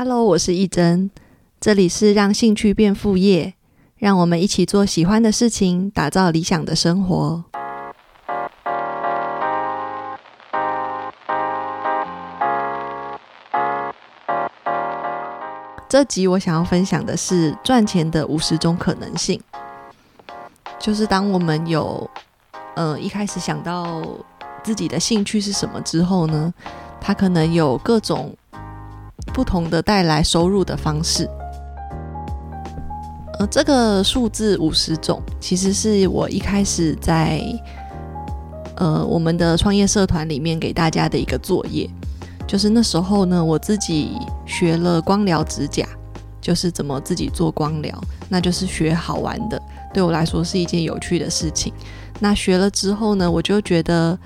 Hello，我是义真，这里是让兴趣变副业，让我们一起做喜欢的事情，打造理想的生活。这集我想要分享的是赚钱的五十种可能性，就是当我们有呃一开始想到自己的兴趣是什么之后呢，它可能有各种。不同的带来收入的方式，呃，这个数字五十种，其实是我一开始在呃我们的创业社团里面给大家的一个作业，就是那时候呢，我自己学了光疗指甲，就是怎么自己做光疗，那就是学好玩的，对我来说是一件有趣的事情。那学了之后呢，我就觉得，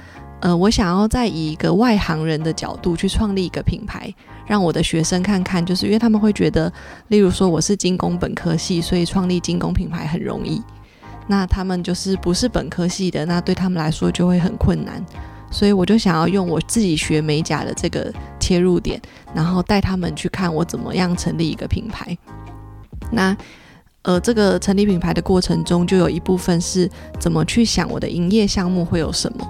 呃，我想要再以一个外行人的角度去创立一个品牌。让我的学生看看，就是因为他们会觉得，例如说我是精工本科系，所以创立精工品牌很容易。那他们就是不是本科系的，那对他们来说就会很困难。所以我就想要用我自己学美甲的这个切入点，然后带他们去看我怎么样成立一个品牌。那呃，这个成立品牌的过程中，就有一部分是怎么去想我的营业项目会有什么。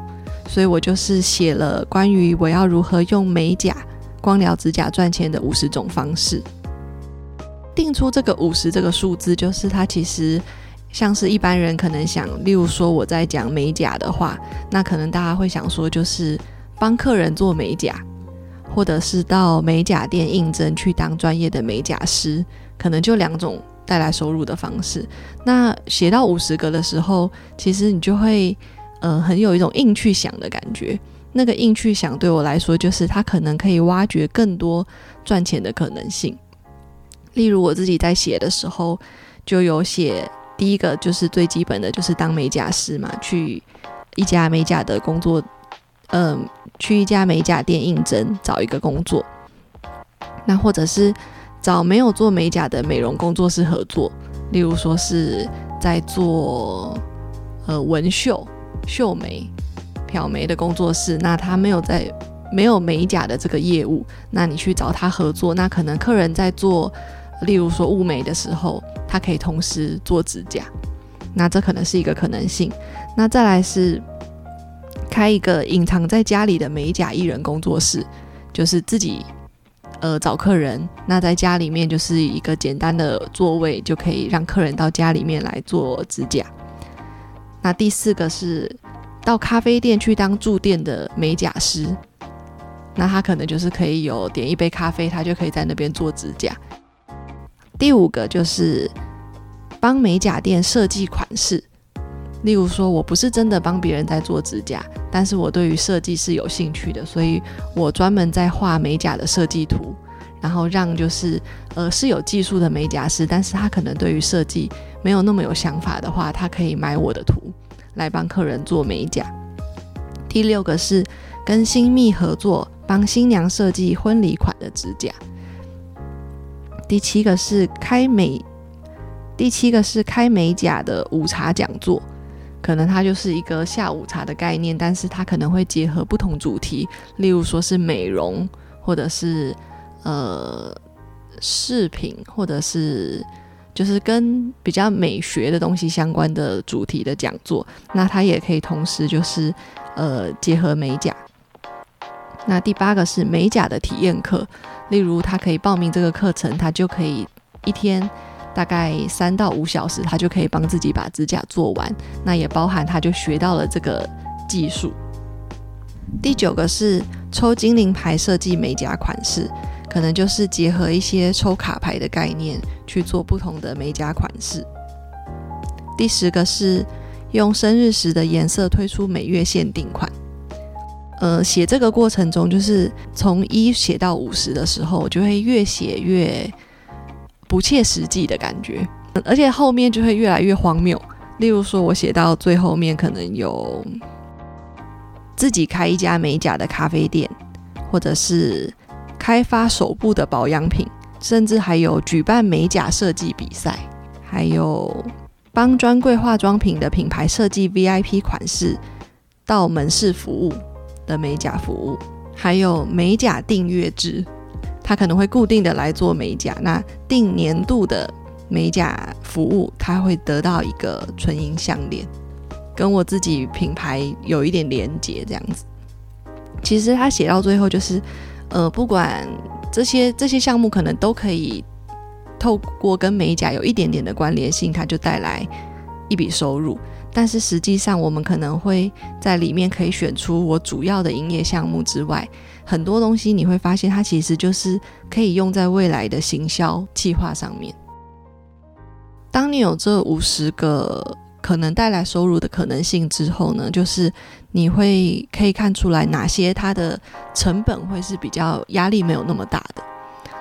所以我就是写了关于我要如何用美甲。光疗指甲赚钱的五十种方式，定出这个五十这个数字，就是它其实像是一般人可能想，例如说我在讲美甲的话，那可能大家会想说，就是帮客人做美甲，或者是到美甲店应征去当专业的美甲师，可能就两种带来收入的方式。那写到五十个的时候，其实你就会呃很有一种硬去想的感觉。那个硬去想，对我来说，就是它可能可以挖掘更多赚钱的可能性。例如我自己在写的时候，就有写第一个就是最基本的就是当美甲师嘛，去一家美甲的工作，嗯，去一家美甲店应征找一个工作。那或者是找没有做美甲的美容工作室合作，例如说是在做呃纹绣、绣眉。漂眉的工作室，那他没有在没有美甲的这个业务，那你去找他合作，那可能客人在做，例如说雾眉的时候，他可以同时做指甲，那这可能是一个可能性。那再来是开一个隐藏在家里的美甲艺人工作室，就是自己呃找客人，那在家里面就是一个简单的座位，就可以让客人到家里面来做指甲。那第四个是。到咖啡店去当驻店的美甲师，那他可能就是可以有点一杯咖啡，他就可以在那边做指甲。第五个就是帮美甲店设计款式，例如说我不是真的帮别人在做指甲，但是我对于设计是有兴趣的，所以我专门在画美甲的设计图，然后让就是呃是有技术的美甲师，但是他可能对于设计没有那么有想法的话，他可以买我的图。来帮客人做美甲。第六个是跟新密合作，帮新娘设计婚礼款的指甲。第七个是开美，第七个是开美甲的午茶讲座，可能它就是一个下午茶的概念，但是它可能会结合不同主题，例如说是美容，或者是呃饰品，或者是。就是跟比较美学的东西相关的主题的讲座，那它也可以同时就是呃结合美甲。那第八个是美甲的体验课，例如他可以报名这个课程，他就可以一天大概三到五小时，他就可以帮自己把指甲做完。那也包含他就学到了这个技术。第九个是抽精灵牌设计美甲款式。可能就是结合一些抽卡牌的概念去做不同的美甲款式。第十个是用生日时的颜色推出每月限定款。呃，写这个过程中，就是从一写到五十的时候，就会越写越不切实际的感觉，而且后面就会越来越荒谬。例如说，我写到最后面，可能有自己开一家美甲的咖啡店，或者是。开发手部的保养品，甚至还有举办美甲设计比赛，还有帮专柜化妆品的品牌设计 VIP 款式到门市服务的美甲服务，还有美甲订阅制，他可能会固定的来做美甲，那定年度的美甲服务，他会得到一个纯银项链，跟我自己品牌有一点连接，这样子。其实他写到最后就是，呃，不管这些这些项目可能都可以透过跟美甲有一点点的关联性，它就带来一笔收入。但是实际上，我们可能会在里面可以选出我主要的营业项目之外，很多东西你会发现，它其实就是可以用在未来的行销计划上面。当你有这五十个可能带来收入的可能性之后呢，就是你会可以看出来哪些它的成本会是比较压力没有那么大的。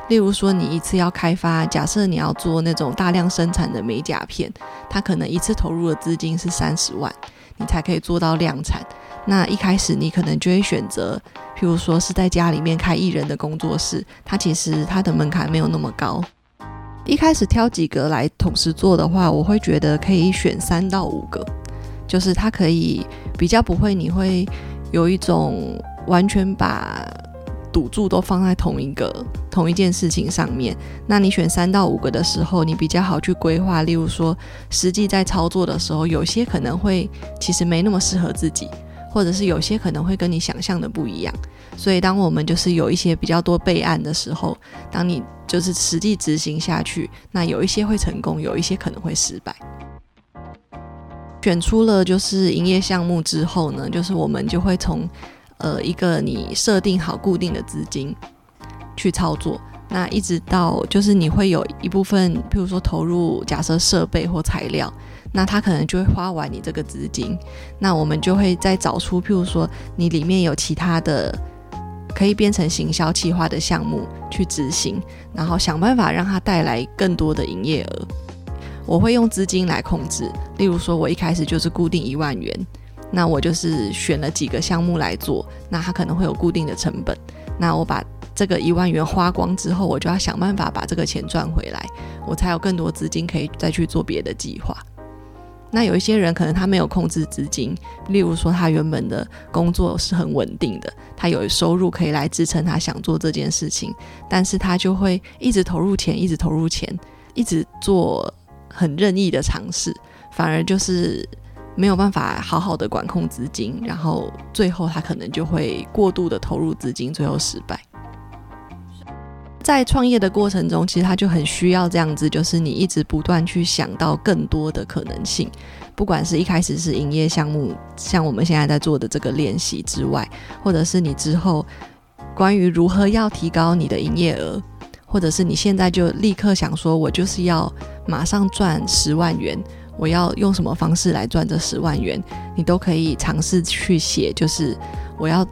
例如说，你一次要开发，假设你要做那种大量生产的美甲片，它可能一次投入的资金是三十万，你才可以做到量产。那一开始你可能就会选择，譬如说是在家里面开艺人的工作室，它其实它的门槛没有那么高。一开始挑几个来同时做的话，我会觉得可以选三到五个，就是它可以比较不会，你会有一种完全把。赌注都放在同一个同一件事情上面，那你选三到五个的时候，你比较好去规划。例如说，实际在操作的时候，有些可能会其实没那么适合自己，或者是有些可能会跟你想象的不一样。所以，当我们就是有一些比较多备案的时候，当你就是实际执行下去，那有一些会成功，有一些可能会失败。选出了就是营业项目之后呢，就是我们就会从。呃，一个你设定好固定的资金去操作，那一直到就是你会有一部分，譬如说投入假设设备或材料，那它可能就会花完你这个资金，那我们就会再找出譬如说你里面有其他的可以变成行销企划的项目去执行，然后想办法让它带来更多的营业额。我会用资金来控制，例如说我一开始就是固定一万元。那我就是选了几个项目来做，那它可能会有固定的成本。那我把这个一万元花光之后，我就要想办法把这个钱赚回来，我才有更多资金可以再去做别的计划。那有一些人可能他没有控制资金，例如说他原本的工作是很稳定的，他有收入可以来支撑他想做这件事情，但是他就会一直投入钱，一直投入钱，一直做很任意的尝试，反而就是。没有办法好好的管控资金，然后最后他可能就会过度的投入资金，最后失败。在创业的过程中，其实他就很需要这样子，就是你一直不断去想到更多的可能性，不管是一开始是营业项目，像我们现在在做的这个练习之外，或者是你之后关于如何要提高你的营业额，或者是你现在就立刻想说，我就是要马上赚十万元。我要用什么方式来赚这十万元？你都可以尝试去写，就是我要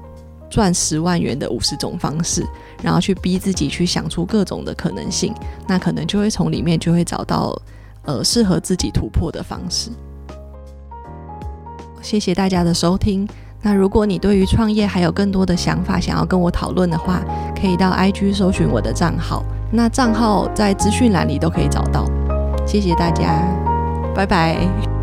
赚十万元的五十种方式，然后去逼自己去想出各种的可能性，那可能就会从里面就会找到呃适合自己突破的方式。谢谢大家的收听。那如果你对于创业还有更多的想法想要跟我讨论的话，可以到 IG 搜寻我的账号，那账号在资讯栏里都可以找到。谢谢大家。拜拜。